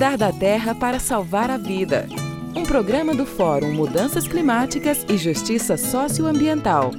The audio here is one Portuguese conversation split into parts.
Cuidar da terra para salvar a vida. Um programa do Fórum Mudanças Climáticas e Justiça Socioambiental.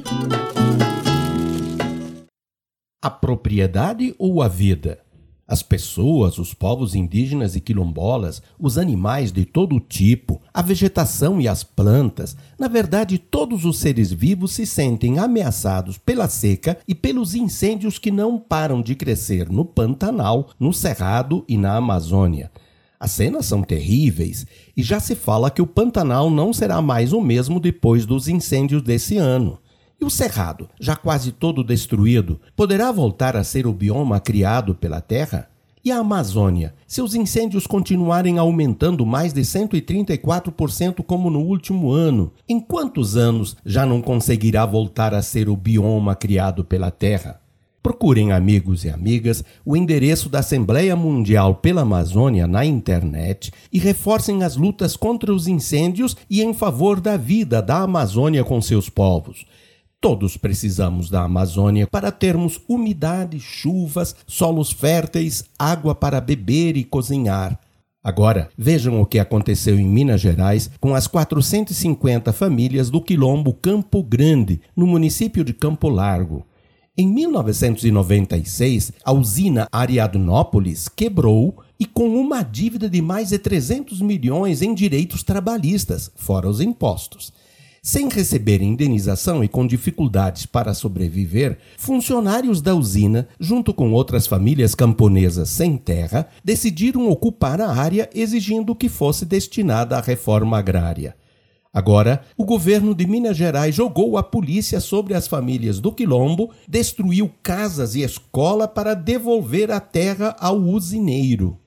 A propriedade ou a vida? As pessoas, os povos indígenas e quilombolas, os animais de todo tipo, a vegetação e as plantas, na verdade, todos os seres vivos se sentem ameaçados pela seca e pelos incêndios que não param de crescer no Pantanal, no Cerrado e na Amazônia. As cenas são terríveis e já se fala que o Pantanal não será mais o mesmo depois dos incêndios desse ano. E o Cerrado, já quase todo destruído, poderá voltar a ser o bioma criado pela Terra? E a Amazônia, se os incêndios continuarem aumentando mais de 134% como no último ano, em quantos anos já não conseguirá voltar a ser o bioma criado pela Terra? Procurem, amigos e amigas, o endereço da Assembleia Mundial pela Amazônia na internet e reforcem as lutas contra os incêndios e em favor da vida da Amazônia com seus povos. Todos precisamos da Amazônia para termos umidade, chuvas, solos férteis, água para beber e cozinhar. Agora, vejam o que aconteceu em Minas Gerais com as 450 famílias do Quilombo Campo Grande, no município de Campo Largo. Em 1996, a usina Ariadnópolis quebrou e com uma dívida de mais de 300 milhões em direitos trabalhistas, fora os impostos. Sem receber indenização e com dificuldades para sobreviver, funcionários da usina, junto com outras famílias camponesas sem terra, decidiram ocupar a área exigindo que fosse destinada à reforma agrária. Agora, o governo de Minas Gerais jogou a polícia sobre as famílias do Quilombo, destruiu casas e escola para devolver a terra ao usineiro.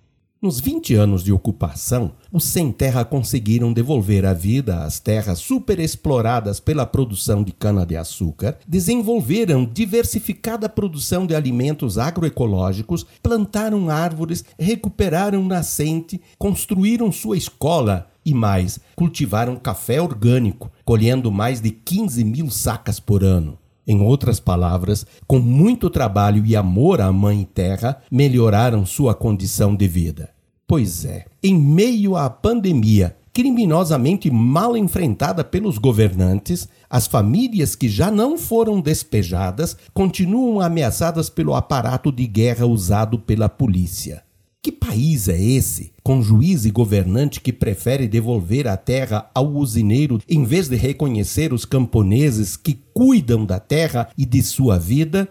Nos 20 anos de ocupação, os sem terra conseguiram devolver a vida às terras superexploradas pela produção de cana-de-açúcar, desenvolveram diversificada produção de alimentos agroecológicos, plantaram árvores, recuperaram nascente, construíram sua escola e mais, cultivaram café orgânico, colhendo mais de 15 mil sacas por ano. Em outras palavras, com muito trabalho e amor à Mãe Terra, melhoraram sua condição de vida. Pois é, em meio à pandemia criminosamente mal enfrentada pelos governantes, as famílias que já não foram despejadas continuam ameaçadas pelo aparato de guerra usado pela polícia. Que país é esse, com juiz e governante que prefere devolver a terra ao usineiro em vez de reconhecer os camponeses que cuidam da terra e de sua vida?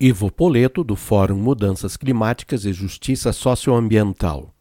Ivo Poleto, do Fórum Mudanças Climáticas e Justiça Socioambiental.